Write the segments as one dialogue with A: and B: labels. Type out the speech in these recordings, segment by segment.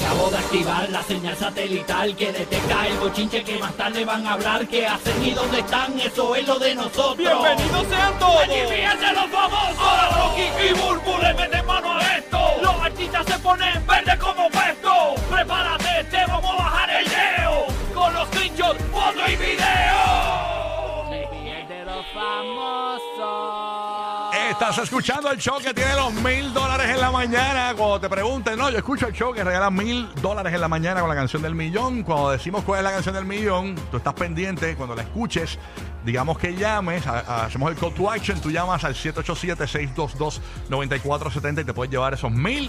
A: Acabo de activar la señal satelital que detecta el bochinche que más tarde van a hablar. ¿Qué hacen y dónde están? Eso es lo de nosotros.
B: ¡Bienvenidos sean todos!
A: ¡Allí fíjense los famosos! Ahora Rocky y Burbu le meten mano a esto. Los artistas se ponen verde como puesto. Prepárate, te vamos a bajar
B: Estás escuchando el show que tiene los mil dólares en la mañana. Cuando te pregunten, no, yo escucho el show que regala mil dólares en la mañana con la canción del millón. Cuando decimos cuál es la canción del millón, tú estás pendiente. Cuando la escuches, digamos que llames, hacemos el call to action. Tú llamas al 787-622-9470 y te puedes llevar esos mil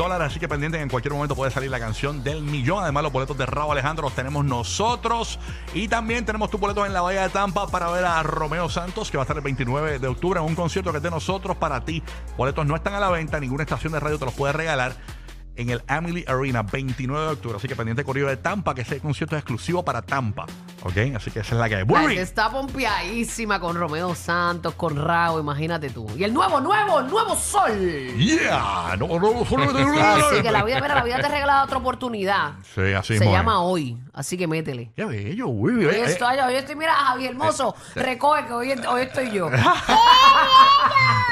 B: Así que pendiente, en cualquier momento puede salir la canción del millón. Además, los boletos de Raúl Alejandro los tenemos nosotros. Y también tenemos tus boletos en la Bahía de Tampa para ver a Romeo Santos, que va a estar el 29 de octubre en un concierto que es de nosotros para ti. Boletos no están a la venta, ninguna estación de radio te los puede regalar. En el Emily Arena, 29 de octubre. Así que pendiente corrido de Tampa, que ese concierto es exclusivo para Tampa. ¿Ok? Así que esa es la que hay.
C: La
B: Burry.
C: está pompeadísima con Romeo Santos, con Rao, imagínate tú. Y el nuevo, nuevo, nuevo sol.
B: Yeah. No, no, no,
C: Así que la vida, mira, la vida te regala otra oportunidad.
B: Sí, así
C: Se
B: mismo es.
C: llama hoy, así que métele.
B: Qué bello, Burry.
C: Hoy
B: Eh, eh,
C: estoy, hoy estoy, mira, Javier Hermoso, recoge que hoy, hoy estoy yo.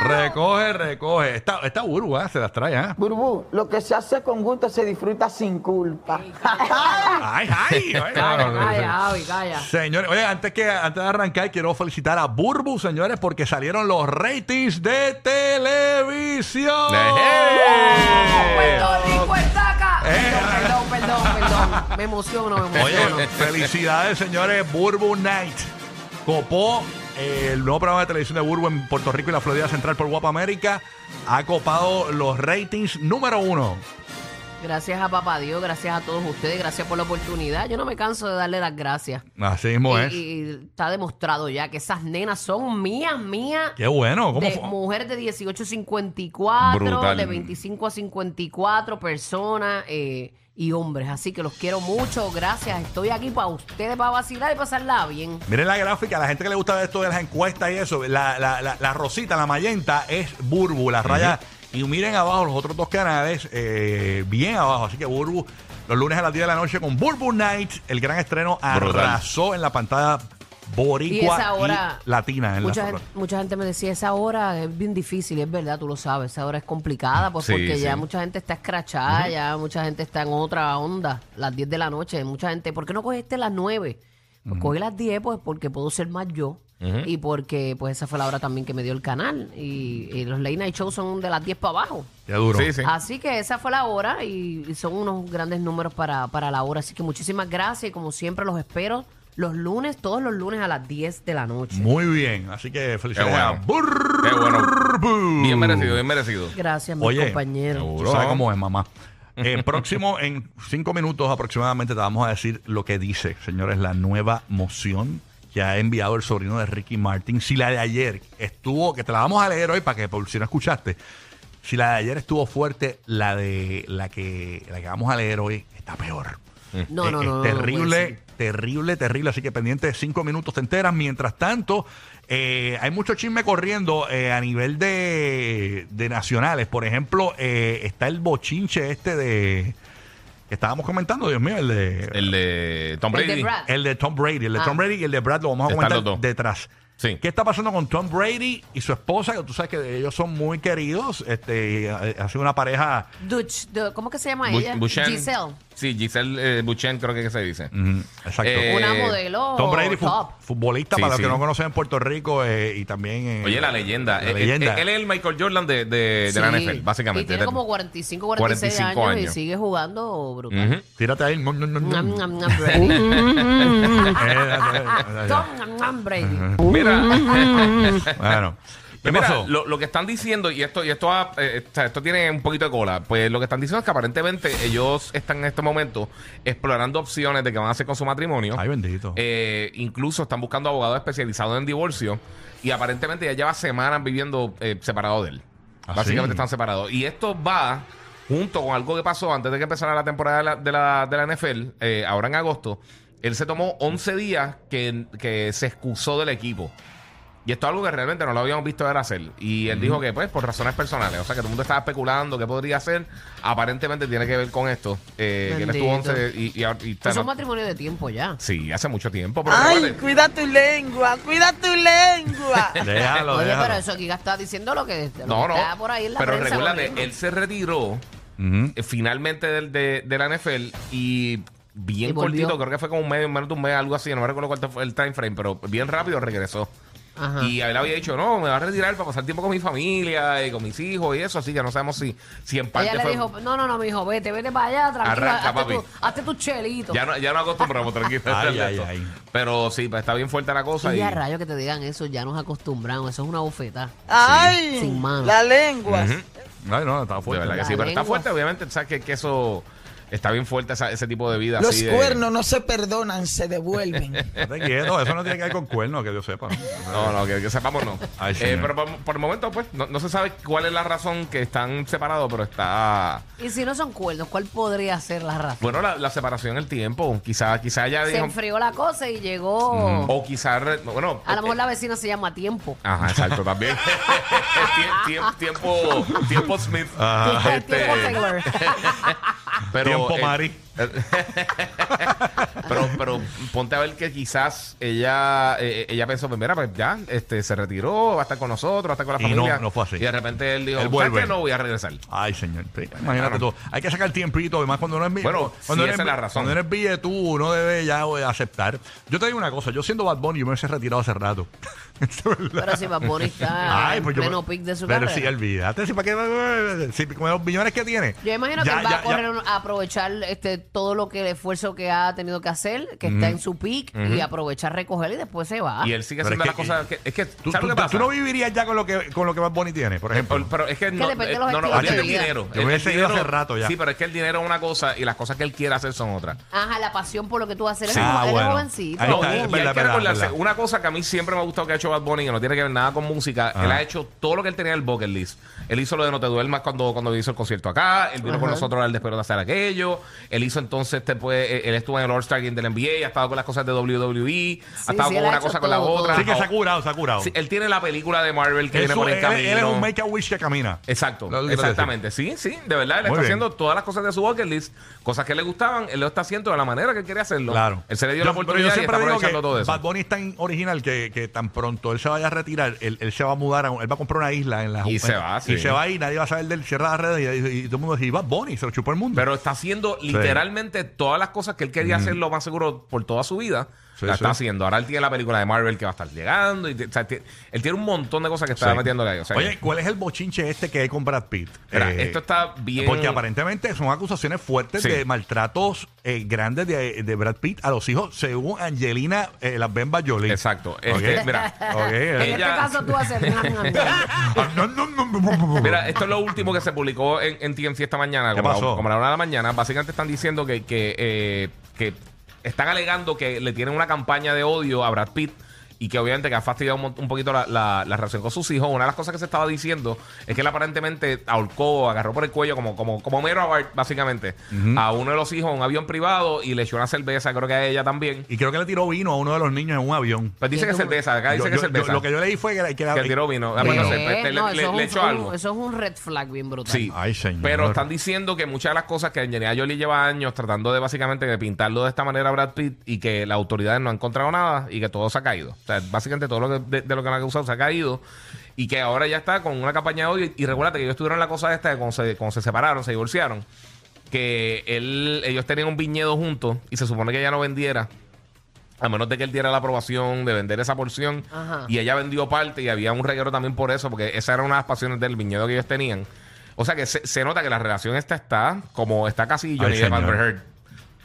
B: Recoge, recoge. Esta, esta Burbu, ¿eh? se las trae, ¿eh?
D: Burbu, lo que se hace con gusto se disfruta sin culpa.
B: Ay, ay, ay.
C: Calla, calla, Javi, calla.
B: Señores, oye, antes, que, antes de arrancar, quiero felicitar a Burbu, señores, porque salieron los ratings de televisión.
C: Puerto Rico está acá.
B: Eh.
C: Me emociono, me emociono.
B: Oye, felicidades, señores. Burbu Night copó eh, el nuevo programa de televisión de Burbu en Puerto Rico y la Florida Central por Guapa América. Ha copado los ratings número uno.
C: Gracias a papá Dios, gracias a todos ustedes, gracias por la oportunidad. Yo no me canso de darle las gracias.
B: Así mismo
C: Y,
B: es.
C: y está demostrado ya que esas nenas son mías, mías.
B: Qué bueno. ¿Cómo
C: de
B: fue?
C: mujeres de 18 a 54,
E: Brutal.
C: de 25 a 54 personas eh, y hombres. Así que los quiero mucho. Gracias. Estoy aquí para ustedes, para vacilar y pasarla bien.
B: Miren la gráfica, a la gente que le gusta esto de las encuestas y eso, la, la, la, la rosita, la magenta es Burbu, la raya. Y miren abajo los otros dos canales, eh, bien abajo. Así que Burbu, los lunes a las 10 de la noche con Burbu Night, el gran estreno
E: Brutal.
B: arrasó en la pantalla
C: Y
B: boricua
C: esa hora.
B: y latina. En
C: mucha,
B: la-
C: gente, mucha gente me decía, esa hora es bien difícil, y es verdad, tú lo sabes. Esa hora es complicada, pues
E: Sí,
C: porque
E: sí.
C: ya mucha gente está escrachada, ya mucha gente está en otra onda. Las 10 de la noche, mucha gente, ¿por qué no cogiste las 9? Pues cogí las 10, pues porque puedo ser más yo. Y porque, pues, esa fue la hora también que me dio el canal. Y, y los late night shows son de las 10 para abajo.
B: Qué duro.
E: Sí, sí.
C: Así que esa fue la hora y, y son unos grandes números para, para la hora. Así que muchísimas gracias y como siempre los espero los lunes, todos los lunes a las 10 de la noche.
B: Muy bien. Así que felicidades
E: Qué
B: a
E: bueno. Qué bueno.
B: Burbu.
E: Bien merecido, bien merecido.
C: Gracias, mis
B: Oye,
C: compañeros.
B: Tú sabes cómo es, mamá. Eh, próximo, en cinco minutos aproximadamente, te vamos a decir lo que dice, señores, la nueva moción que ha enviado el sobrino de Ricky Martin. Si la de ayer estuvo, que te la vamos a leer hoy para que por si no escuchaste, si la de ayer estuvo fuerte, la de la que, la que vamos a leer hoy está peor.
C: No,
B: Eh,
C: no,
B: es
C: no, no, no
B: terrible, terrible. Así que pendiente de cinco minutos te enteras. Mientras tanto, eh, hay mucho chisme corriendo eh, a nivel de, de nacionales. Por ejemplo, eh, está el bochinche este de. Que estábamos comentando, Dios mío, el de.
E: El de Tom
C: El de
E: Brady.
C: Brad.
B: el de Tom Brady. El de
C: Ah.
B: Tom Brady y el de Brad lo vamos a comentar detrás
E: Sí.
B: ¿Qué está pasando con Tom Brady y su esposa? Que tú sabes que ellos son muy queridos. Este, y ha sido una pareja.
C: Dutch, ¿cómo que se llama ella? Giselle.
E: Sí, Giselle eh, Buchen creo que, que se dice.
B: Ujú, exacto.
E: Eh,
C: Una modelo
B: Tom Brady, fu-
C: top.
B: futbolista,
E: Sí,
B: para los
E: sí.
B: que no conocen en Puerto Rico eh, y también.
E: Oye, la leyenda.
B: La
E: Eh,
B: leyenda.
E: eh, Él, es el Michael Jordan de, de, de la
C: Sí.
E: NFL, básicamente.
C: Y tiene como 45, 46
E: 45
C: años, y
E: años.
C: sigue jugando brutal.
E: Ujú.
B: Tírate ahí.
C: Brady.
B: Eh, eh, eh,
C: Tom, Brady.
E: Mira,
B: Bueno. ¿Qué
E: mira,
B: pasó?
E: Lo, lo que están diciendo, y esto, y esto, ha- eh, esto tiene un poquito de cola, pues lo que están diciendo es que aparentemente ellos están en este momento explorando opciones de qué van a hacer con su matrimonio.
B: Ay, bendito.
E: Eh, incluso están buscando abogados especializados en divorcio y aparentemente ya lleva semanas viviendo eh, separado de él.
B: ¿Ah,
E: Básicamente
B: sí?
E: están separados. Y esto va junto con algo que pasó antes de que empezara la temporada de la, de la, de la NFL, eh, ahora en agosto. Él se tomó 11 días que, que se excusó del equipo. Y esto es algo que realmente no lo habíamos visto él hacer. Y él dijo que, pues, por razones personales. O sea, que todo el mundo estaba especulando qué podría hacer. Aparentemente tiene que ver con esto. Eh, que él estuvo
C: Bendito.
E: 11 y, y, y-
C: es un matrimonio de tiempo ya.
E: Sí, hace mucho tiempo. Pero
D: Ay, cuida tu lengua, cuida tu lengua.
B: Déjalo,
C: Oye,
B: déjalo.
C: pero eso aquí está diciendo lo que, lo
E: No,
C: que
E: no.
C: está por ahí en la
E: pero recuérdate, él se retiró eh, finalmente del, de, de la NFL y bien
C: Y volvió.
E: cortito, creo que fue como un mes, menos de un mes, algo así, no me recuerdo cuál fue el time frame, pero bien rápido regresó.
C: Ajá.
E: Y él había dicho, no, me va a retirar para pasar tiempo con mi familia y con mis hijos y eso, así que no sabemos si, si en parte
C: Ella le dijo, no, no, no, mi hijo, vete, vete para allá, tranquilo,
E: Arranca,
C: hazte,
E: papi.
C: tu, hazte tu chelito.
E: Ya no, ya no acostumbramos, tranquilo.
B: Ay,
E: de
B: ay,
E: esto.
B: ay.
E: Pero sí, pues está bien fuerte la cosa.
C: Y
E: Y,
C: a rayo que te digan eso, ya nos acostumbramos, eso es una bofetada.
D: Ay,
C: Sin mano.
D: la lengua.
E: Ujú.
B: Ay, no, estaba
E: de
B: fuerte.
E: verdad que
C: La
E: sí, pero está fuerte, obviamente, sabes que, que eso está bien fuerte, esa- ese tipo de vida.
D: Los
E: así de-
D: cuernos no se perdonan, se devuelven.
B: Estate quieto, eso no tiene que ver con cuernos, que yo sepa.
E: No, no, que, que sepamos no.
B: Ay,
E: Eh,
B: señor.
E: pero por, por el momento, pues, no, no se sabe cuál es la razón que están separados, pero está...
C: Y si no son cuernos, ¿cuál podría ser la razón?
E: Bueno, la, la separación, el tiempo. Quizá, quizá ya
C: Se
E: dijo...
C: enfrió la cosa y llegó.
E: O quizá... re- Bueno...
C: A lo mejor
E: eh,
C: la vecina se llama tiempo.
E: Ajá, exacto, también. Tiem- tiem- tiempo, tiempo Smith. Este,
C: tiempo Taylor.
E: Pero,
B: Tiempo
E: eh,
B: Mari.
E: Pero, pero ponte a ver que quizás ella eh, ella pensó, pues mira, pues ya, este, se retiró, va a estar con nosotros, va a estar con la
B: Y no,
E: familia.
B: no fue así.
E: Y de repente él dijo,
B: Él
E: ¿sabes
B: vuelve.
E: qué? No voy a regresar.
B: Ay, señor. Sí, imagínate
E: Claro.
B: tú. Hay que sacar tiempito, además cuando uno es
E: Bueno,
B: cuando
E: sí,
B: eres,
E: esa es la razón.
B: Cuando eres bille tú, uno debe ya eh, aceptar. Yo te digo una cosa, yo siendo Bad Bunny, yo me hubiese retirado hace rato. Es verdad.
C: Pero si Bad Bunny está en
B: pues
C: pleno
B: me-
C: pic de su
B: Pero
C: carrera.
B: sí, olvídate. Si, ¿para qué? Si, con los millones que tiene.
C: Yo imagino
B: Ya,
C: que él va
B: ya,
C: a correr un- a aprovechar este todo lo que el esfuerzo que ha tenido que hacer, que está en su pic, y aprovechar recoger y después se va.
E: Y él sigue
B: Pero
E: haciendo
B: es
E: las
B: que-
E: cosas que... Es que,
B: ¿Tú,
E: ¿sabes
B: tú-
E: lo que
B: tú
E: pasa?
B: no vivirías ya con lo que con lo que Bad Bunny tiene, por ejemplo.
E: Pero, pero es que no,
C: depende de
E: eh,
C: los
E: no, no,
C: estilos
E: es que
B: de
E: el
C: vida.
E: dinero.
B: Yo hubiese
E: el
B: ido
E: dinero-
B: hace rato ya.
E: Sí, pero es que el dinero es una cosa y las cosas que él quiere hacer son otras.
C: Ajá, la pasión por lo que tú haces. Él
E: Sí.
C: es,
B: Ah, bueno.
C: jovencito.
B: Ahí
E: No,
B: está,
E: y,
B: es verdad,
E: hay que
B: verdad,
E: recordarse,
B: verdad.
E: una cosa que a mí siempre me ha gustado que ha hecho Bad Bunny, que no tiene que ver nada con música,
B: Ah.
E: él ha hecho todo lo que él tenía en el bucket list. Él hizo lo de No te duermas cuando, cuando hizo el concierto acá, él vino con nosotros al después de hacer aquello, él hizo entonces, después, eh, él estuvo en el All-Star Game del NBA, ha estado con las cosas de WWE, ha estado
C: sí,
E: con una cosa con la otra.
B: Sí, que se ha curado, se ha curado.
E: sí, él tiene la película de Marvel que viene
B: Eso,
E: por el
B: él,
E: camino.
B: él es un make a wish que camina.
E: Exacto,
B: Lo
E: exactamente. Sí, sí, de verdad. Él
B: Muy
E: está
B: bien.
E: haciendo todas las cosas de su bucket list, cosas que le gustaban, él lo está haciendo de la manera que él quería hacerlo.
B: Claro.
E: Él se le dio
B: Yo-
E: la
B: pero
E: oportunidad
B: yo
E: y
B: siempre
E: está
B: digo
E: aprovechando
B: que
E: todo eso.
B: Bad Bunny es tan original que, que tan pronto él se vaya a retirar, él, él se va a mudar, a un- él va a comprar una isla en la
E: Y se va, sí.
B: Y se va y nadie va a saber del cierra las redes y, y- y todo el mundo dice, Bad Bunny, se lo chupó el mundo.
E: Pero está haciendo literalmente todas las cosas que él quería hacer lo más seguro por toda su vida.
B: Sí,
E: la
B: sí.
E: está haciendo. Ahora él tiene la película de Marvel que va a estar llegando. Y, o sea, ti- él tiene un montón de cosas que está
B: Sí.
E: metiéndole ahí. O sea,
B: Oye, ¿cuál es el bochinche este que hay con Brad Pitt? Eh,
E: esto está bien.
B: Porque aparentemente son acusaciones fuertes
E: Sí.
B: de maltratos eh, grandes de, de Brad Pitt a los hijos, según Angelina eh, Las Bemba Jolie.
E: Exacto. Este,
B: Ok.
E: mira,
B: Ok,
C: en este caso tú haces.
B: No, no, no, no, no, no.
E: Mira, esto es lo último que se publicó en, en TMC esta mañana,
B: ¿Qué
E: como,
B: pasó?
E: La, como a la una de la mañana. Básicamente están diciendo que, que, eh, que están alegando que le tienen una campaña de odio a Brad Pitt y que obviamente que ha fastidiado un, poquito la, la- la relación con sus hijos. Una de las cosas que se estaba diciendo es que él aparentemente ahorcó, agarró por el cuello como, como, como Mero Bart, básicamente, a uno de los hijos en un avión privado y le echó una cerveza, creo que a ella también.
B: Y creo que le tiró vino a uno de los niños en un avión.
E: Pues dice
C: ¿Qué
E: que
C: tú-
E: cerveza, acá dice
B: Yo-
E: que
B: yo-
E: cerveza.
B: yo- lo que yo leí fue que, que,
E: que tiró vino. Pues no sé,
C: ¿Qué?
E: pues, le-
C: No,
E: le- le
C: es
E: echó
C: un,
E: algo.
C: eso es un red flag bien brutal.
E: Sí.
B: Ay, señor.
E: Pero están diciendo que muchas de las cosas que Angelina Jolie lleva años tratando de básicamente de pintarlo de esta manera a Brad Pitt y que las autoridades no han encontrado nada y que todo se ha caído. Sea, básicamente todo lo que, de, de lo que han acusado se ha caído. Y que ahora ya está con una campaña de odio. Y recuérdate que ellos tuvieron la cosa esta de cuando se, cuando se separaron, se divorciaron. Que él, ellos tenían un viñedo juntos y se supone que ella no vendiera. A menos de que él diera la aprobación de vender esa porción.
C: Ajá.
E: Y ella vendió parte y había un reguero también por eso, porque esa era una de las pasiones del viñedo que ellos tenían. O sea que se, se nota que la relación esta está como está casi Johnny Depp
B: señor.
E: Amber Heard.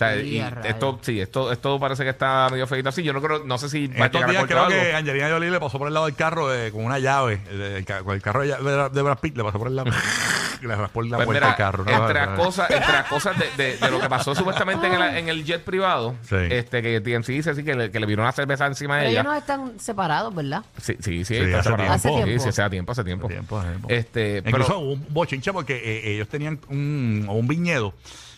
E: O sea,
C: Sí,
E: y esto, sí, esto, esto parece que está medio feito así. Yo no creo, no sé si va a
B: estos
E: llegar
B: días creo
E: algo.
B: que Angelina Jolie le pasó por el lado del carro eh, con una llave. eh, el ca- con el carro de, de- de Brad Pitt le pasó por el lado. y le raspó la
E: Pues
B: puerta
E: mira,
B: del carro. ¿no?
E: entre, las cosas, entre las cosas de, de- de lo que pasó supuestamente en el, en el jet privado,
B: Sí.
E: este que TMC dice así que le, que le vino una cerveza encima
C: Pero
E: de
C: ellos
E: ella.
C: no están separados, ¿verdad?
E: Sí, sí, sí,
B: Sí,
E: está
B: hace
E: separado.
C: tiempo. Hace
E: Sí,
C: tiempo.
E: sí, hace tiempo, hace tiempo.
B: Tiempo, tiempo.
E: Este,
B: Incluso
E: pero
B: hubo un bochinche porque eh, ellos tenían un, un viñedo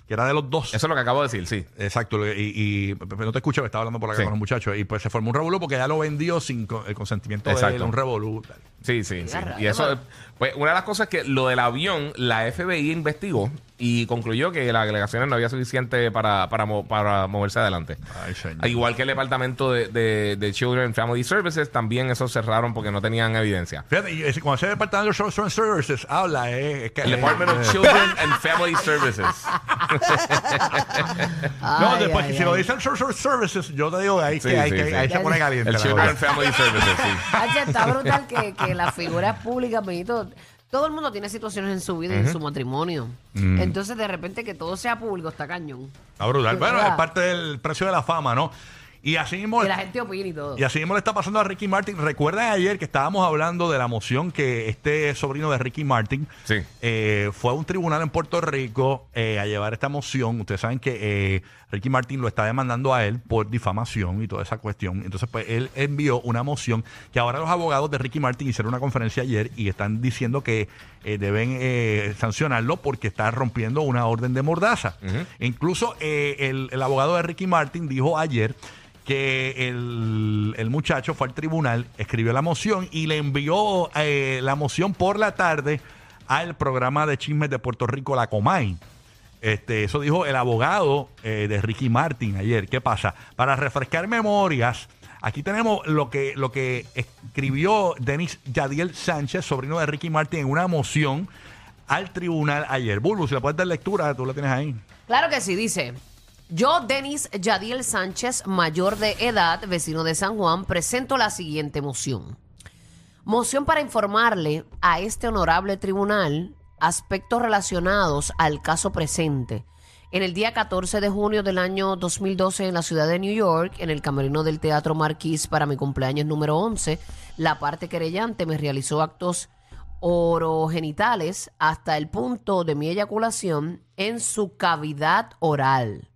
B: que era de los dos.
E: eso es lo que acabo de decir, sí.
B: Exacto, y, y- pero no te escucho, me estaba hablando por acá
E: Sí.
B: con los muchachos. Y pues se formó un revolú porque ya lo vendió sin el consentimiento de
E: Exacto.
B: él, un revolú.
E: Sí, sí, sí. Y eso, pues una de las cosas es que lo del avión, la FBI investigó y concluyó que las delegaciones no había suficiente para, para, mo- para moverse adelante.
B: Ay, señor.
E: Igual que el departamento de, de, de Children and Family Services, también eso cerraron porque no tenían evidencia.
B: Fíjate, y ese- cuando ese departamento de Social Services habla, eh, es que.
E: El Department
B: eh,
E: of Children and Family Services.
B: No,
C: Ay,
B: después
C: ay,
B: que si lo
C: ay.
B: dicen Social Services, yo te digo ahí
E: Sí,
B: que, hay
E: sí,
B: que
E: sí.
B: ahí se pone caliente.
E: El Children and. Family Services, sí.
C: Ay, está brutal que, que las figuras públicas, Benito, todo el mundo tiene situaciones en su vida y en su matrimonio.
B: Mm.
C: Entonces, de repente, que todo sea público está cañón.
B: Está brutal. Bueno, es parte del precio de la fama, ¿no? Y así mismo.
C: Que la gente opine y todo.
B: Y así mismo le está pasando a Ricky Martin. Recuerdan ayer que estábamos hablando de la moción que este sobrino de Ricky Martin
E: Sí.
B: eh, fue a un tribunal en Puerto Rico eh, a llevar esta moción. Ustedes saben que eh, Ricky Martin lo está demandando a él por difamación y toda esa cuestión. Entonces, pues él envió una moción que ahora los abogados de Ricky Martin hicieron una conferencia ayer y están diciendo que eh, deben eh, sancionarlo porque está rompiendo una orden de mordaza. Incluso eh, el, el abogado de Ricky Martin dijo ayer que el, el muchacho fue al tribunal, escribió la moción y le envió eh, la moción por la tarde al programa de chismes de Puerto Rico, La Comay. Este, eso dijo el abogado eh, de Ricky Martin ayer. ¿Qué pasa? Para refrescar memorias, aquí tenemos lo que, lo que escribió Denis Yadiel Sánchez, sobrino de Ricky Martin, en una moción al tribunal ayer. Bulbo, si le puedes dar lectura, tú la tienes ahí.
C: Claro que sí, dice. Yo, Denis Yadiel Sánchez, mayor de edad, vecino de San Juan, presento la siguiente moción. Moción para informarle a este honorable tribunal aspectos relacionados al caso presente. En el día 14 de junio del año 2012 en la ciudad de New York, en el camerino del Teatro Marquis para mi cumpleaños número 11, la parte querellante me realizó actos orogenitales hasta el punto de mi eyaculación en su cavidad oral.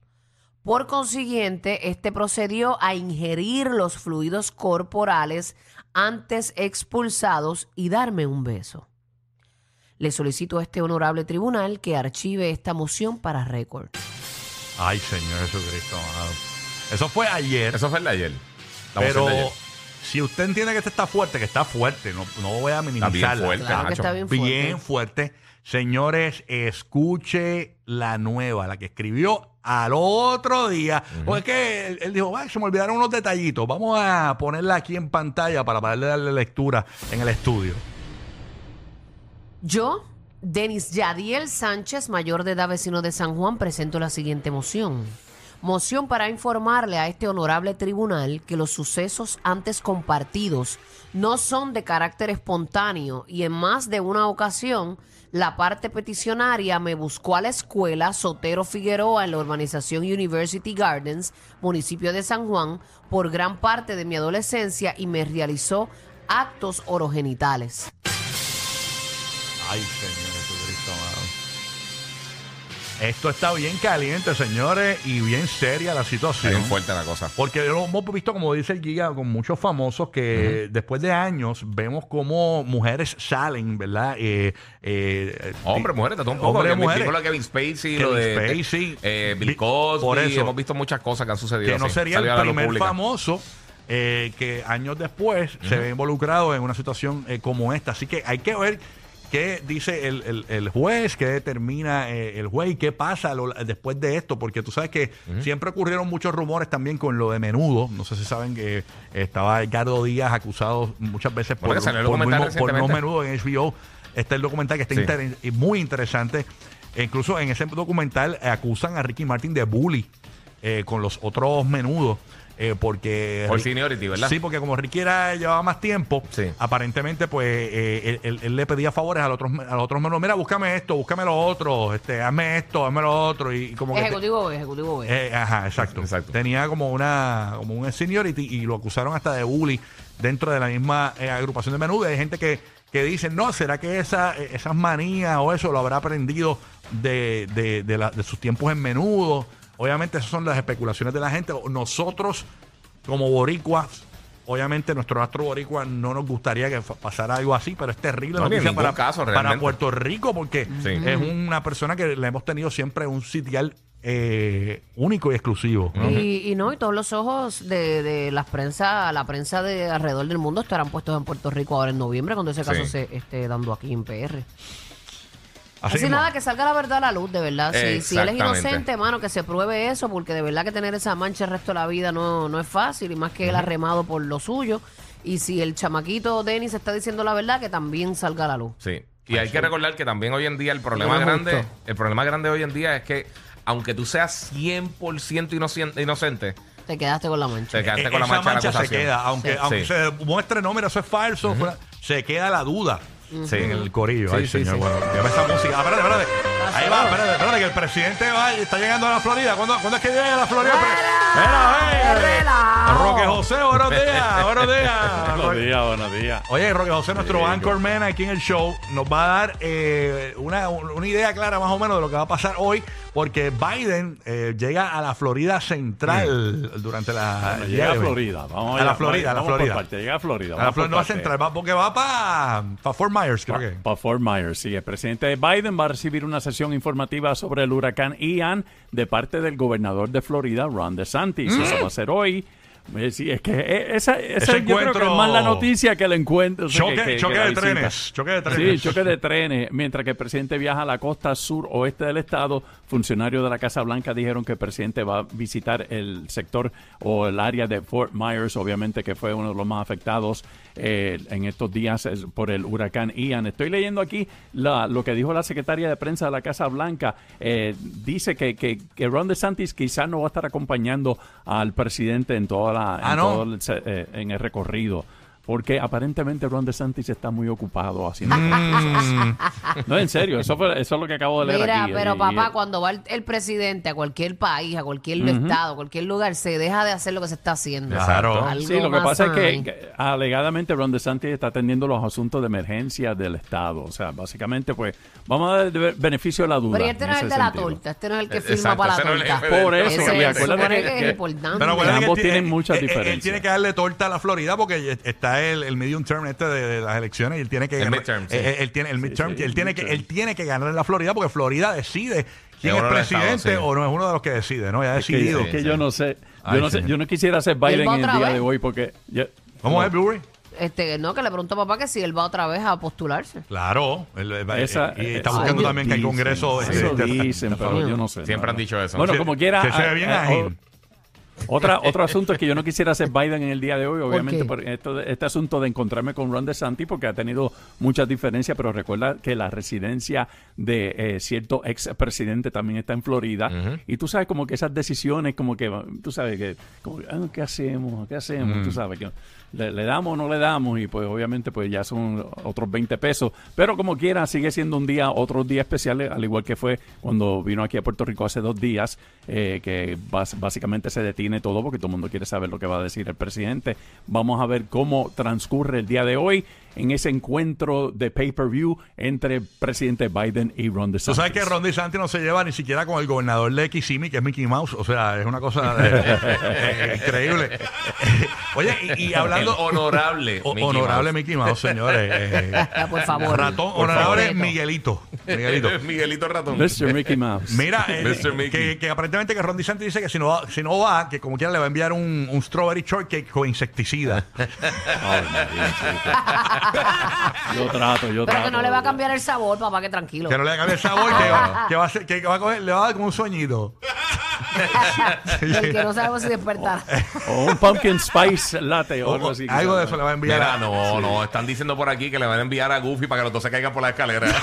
C: Por consiguiente, este procedió a ingerir los fluidos corporales antes expulsados y darme un beso. Le solicito a este honorable tribunal que archive esta moción para récord.
B: Ay, Señor Jesucristo. amado. Eso fue ayer.
E: Eso fue el de ayer. La
B: pero
E: moción de ayer.
B: si usted entiende que este está fuerte, que está fuerte, no, no voy a
E: Está bien
B: minimizarla.
E: fuerte,
C: Claro que
E: Nacho.
C: está bien fuerte.
B: Bien fuerte. Señores, escuche la nueva, la que escribió al otro día. Porque es que él, él dijo, "Ay, se me olvidaron unos detallitos. Vamos a ponerla aquí en pantalla para poderle darle lectura en el estudio.
C: Yo, Denis Yadiel Sánchez, mayor de edad vecino de San Juan, presento la siguiente moción. Moción para informarle a este honorable tribunal que los sucesos antes compartidos no son de carácter espontáneo y en más de una ocasión la parte peticionaria me buscó a la escuela Sotero Figueroa en la urbanización University Gardens, municipio de San Juan, por gran parte de mi adolescencia y me realizó actos orogenitales.
B: Ay, Señor. Esto está bien caliente, señores, y bien seria la situación.
E: bien fuerte la cosa.
B: Porque lo hemos visto, como dice el Giga, con muchos famosos que después de años vemos como mujeres salen, ¿verdad? Eh, eh,
E: Hombres, mujeres, de todo un poco.
B: Hombres,
E: que
B: mujeres.
E: lo de Kevin Spacey,
B: Kevin
E: lo de
B: Spacey.
E: eh, Bill Cosby.
B: por eso.
E: Hemos visto muchas cosas que han sucedido.
B: que no sería el primer famoso eh, que años después se ve involucrado en una situación eh, como esta. Así que hay que ver qué dice el, el- el juez, qué determina eh, el juez y qué pasa lo- después de esto, porque tú sabes que siempre ocurrieron muchos rumores también con lo de menudo. No sé si saben que estaba Edgardo Díaz acusado muchas veces por, por, muy por no menudo en HBO. Está el documental que está
E: Sí.
B: inter- y muy interesante. E incluso en ese documental acusan a Ricky Martin de bully eh, con los otros menudos. Eh, porque
E: Por seniority, ¿verdad?
B: Sí, porque como Ricky era, llevaba más tiempo,
E: Sí.
B: aparentemente, pues eh, él, él- él le pedía favores a los otros, a los otros menudos. Mira, búscame esto, búscame lo otro, este, hazme esto, hazme lo otro. Y, y como que te-
C: Ejecutivo B, ejecutivo B.
B: eh, ajá, exacto.
E: Exacto.
B: Tenía como una como un seniority y lo acusaron hasta de bully dentro de la misma eh, agrupación de menudo. Hay gente que, que dice, no, ¿será que esa, esas manías o eso lo habrá aprendido de, de, de la- de sus tiempos en menudo? Obviamente esas son las especulaciones de la gente. Nosotros, como boricuas, obviamente nuestro astro boricua no nos gustaría que pasara algo así, pero es terrible
E: No,
B: noticia para,
E: caso,
B: para
E: realmente.
B: Puerto Rico porque
E: Sí.
B: es una persona que le hemos tenido siempre un sitial eh, único y exclusivo. ¿no?
C: Y, y no, y todos los ojos de, de las prensa, la prensa de alrededor del mundo estarán puestos en Puerto Rico ahora en noviembre, cuando ese caso
E: Sí.
C: se esté dando aquí en PR.
B: Así
C: nada, que salga la verdad a la luz, de verdad. Si, si él es inocente, mano, que se pruebe eso, porque de verdad que tener esa mancha el resto de la vida no, no es fácil, y más que él ha remado por lo suyo. Y si el chamaquito Denis está diciendo la verdad, que también salga a la luz.
E: Sí. Y hay que recordar que también hoy en día el problema grande, el problema grande hoy en día es que aunque tú seas 100% inocente, inocente
C: Te quedaste con la mancha.
E: te quedaste
B: Eh,
E: con la mancha, de la
B: se
E: acusación.
B: queda, aunque,
C: Sí.
B: aunque
E: Sí.
B: se muestre, no, mira, eso es falso, se queda la duda
E: Sí.
B: en el corillo.
E: Sí,
B: Ay,
E: sí,
B: señor,
E: sí.
B: bueno, lleva esa música. Ah, espérate, espérate. Ahí va, espérate, espérate, que el presidente va está llegando a la Florida. ¿Cuándo, ¿cuándo es que llega a la Florida? Mira. Roque José, buenos días, buenos días.
F: Buenos días, buenos días.
B: Oye, Roque José, nuestro anchorman aquí en el show, nos va a dar eh, una, una idea clara más o menos de lo que va a pasar hoy, porque Biden eh, llega a la Florida Central durante la...
F: Bueno, llega a. Florida. Vamos
B: A la
F: allá,
B: Florida, a la Florida.
F: parte, Llega a Florida.
B: A la Florida, no a. Central, va, porque va para Fort Myers, creo que.
F: Para Fort Myers, sí. El presidente Biden va a recibir una sesión informativa sobre el huracán Ian de parte del gobernador de Florida, Ron DeSantis. Eso va a ser hoy. Eh, Sí, es que eh, esa, esa yo creo que es más la noticia que el encuentro. o sea,
B: Choque,
F: que- que-
B: choque
F: que
B: de trenes, choque de trenes.
F: Sí, choque de trenes. Mientras que el presidente viaja a la costa sur oeste del estado, funcionarios de la Casa Blanca dijeron que el presidente va a visitar el sector o el área de Fort Myers, obviamente que fue uno de los más afectados eh, en estos días por el huracán Ian. Estoy leyendo aquí la- lo que dijo la secretaria de prensa de la Casa Blanca. Eh, dice que, que, que Ron DeSantis quizás no va a estar acompañando al presidente en toda la
B: Ah,
F: en
B: ¿no?
F: todo el, eh, en el recorrido. Porque aparentemente Ron DeSantis está muy ocupado haciendo
B: Mm.
F: no, en serio, eso, fue- eso es lo que acabo de leer
C: Mira,
F: aquí.
C: pero
F: Y-
C: papá,
F: y-
C: cuando va el, el presidente a cualquier país, a cualquier estado, a cualquier lugar, se deja de hacer lo que se está haciendo.
B: Claro.
C: Algo
F: Sí, lo que pasa es que,
C: hay.
F: que alegadamente Ron DeSantis está atendiendo los asuntos de emergencia del Estado. O sea, básicamente, pues, vamos a dar el be- beneficio de la duda.
C: Pero este no es el de la torta, este no es el que
E: Eh,
C: firma para la
E: el
C: torta.
F: Por eso,
C: Ese
F: acuérdate que-
C: que es importante.
B: Pero
F: ambos tienen muchas
B: él- él-
F: diferencias.
B: tiene que darle torta a la Florida porque está el, el medium term este de, de las elecciones y él tiene que
E: El
B: ganar.
E: midterm, sí.
B: eh, eh, él tiene el midterm,
F: sí,
B: él tiene que él tiene que ganar en la Florida porque Florida decide quién
E: Es
B: presidente o no es uno de los que decide, ¿no? Ya ha
F: Es que,
B: decidido.
F: es que yo no sé. Yo,
B: Ay,
F: no sé, yo no quisiera ser Biden en el día
C: vez?
F: de hoy porque... ya-
B: ¿Cómo
F: no.
B: es, Brewery?
C: Este, no, que le pregunto a papá que si él va otra vez a postularse.
B: Claro. él- él-
F: Esa-
B: y está buscando
F: dicen,
B: también que el Congreso.
F: Eso
B: este,
F: dicen, pero yo no sé.
E: Siempre
F: no,
E: han
F: no.
E: dicho eso.
F: Bueno, como quiera...
B: se- se ve
F: ah,
B: bien ágil.
F: Otra, otro asunto es que yo no quisiera ser Biden en el día de hoy, obviamente, por esto, este asunto de encontrarme con Ron DeSantis, porque ha tenido muchas diferencias, pero recuerda que la residencia de eh, cierto ex presidente también está en Florida, y tú sabes como que esas decisiones, como que, tú sabes que, como, ah, ¿qué hacemos? ¿Qué hacemos? Tú sabes que le, le damos o no le damos, y pues obviamente pues ya son otros 20 pesos, pero como quiera, sigue siendo un día, otro día especial, al igual que fue cuando vino aquí a Puerto Rico hace dos días, eh, que bas- básicamente se detiene todo porque todo el mundo quiere saber lo que va a decir el presidente. Vamos a ver cómo transcurre el día de hoy en ese encuentro de pay-per-view entre presidente Biden y Ron
B: Tú
F: DeSantis.
B: sabes que Ron DeSantis no se lleva ni siquiera con el gobernador de Kissimmee, que es Mickey Mouse. O sea, es una cosa eh, eh, increíble. Oye, y, y hablando.
E: El honorable
B: O-
E: Mickey
B: honorable
E: Mouse.
B: Mickey Mouse, señores. eh,
C: Por favor.
B: ratón,
C: Por
B: honorable
C: favor.
B: Miguelito. Miguelito.
E: Miguelito Ratón.
F: Mr. Mickey Mouse.
B: Mira, eh,
E: Mr. Mickey.
B: que, que aparentemente que Ron DeSantis dice que si no, va- si no va, que como quiera le va a enviar un, un strawberry shortcake con insecticida.
F: Chico. Yo trato, yo
C: Pero
F: trato.
C: que no le va a cambiar el sabor, papá, que tranquilo.
B: Que no le cambie el sabor, que va, que va a, ser- que va a coger, le va a dar como un sueñito.
C: El que no sabemos si despertar.
F: O un pumpkin spice latte o algo así.
B: Algo de eso le va a enviar.
E: Mira,
B: a-
E: no, no, están diciendo por aquí que le van a enviar a Goofy para que los dos se caigan por la escalera.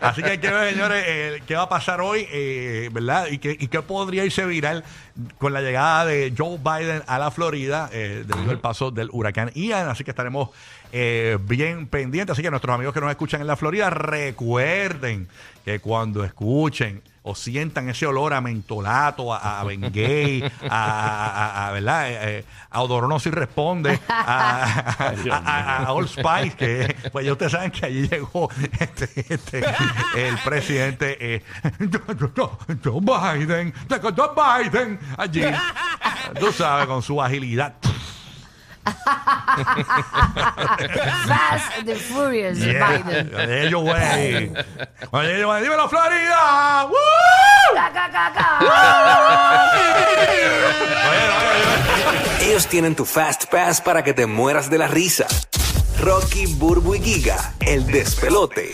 B: Así que hay que ver, señores, eh, qué va a pasar hoy, eh, ¿verdad? Y qué, y qué podría irse viral con la llegada de Joe Biden a la Florida eh, debido al paso del huracán Ian. Así que estaremos eh, bien pendientes. Así que nuestros amigos que nos escuchan en la Florida, recuerden que cuando escuchen o sientan ese olor a mentolato, a, a Bengay, a, a- a- ¿verdad? Eh, eh, a Odor no si responde, a, a,
F: Dios
B: a- a Old Spice, que pues ya ustedes saben que allí llegó este, este, el presidente eh, Joe Biden, Joe Biden, allí, tú sabes, con su agilidad.
C: Fast and the Furious
B: Yeah.
C: Biden.
B: De ellos, güey. Cuando ellos, güey, dímelo, Florida. ¡Woo!
C: Ca, ca, ca, ca.
G: Ellos tienen tu Fast Pass para que te mueras de la risa. Rocky, Burbu y Giga, el despelote.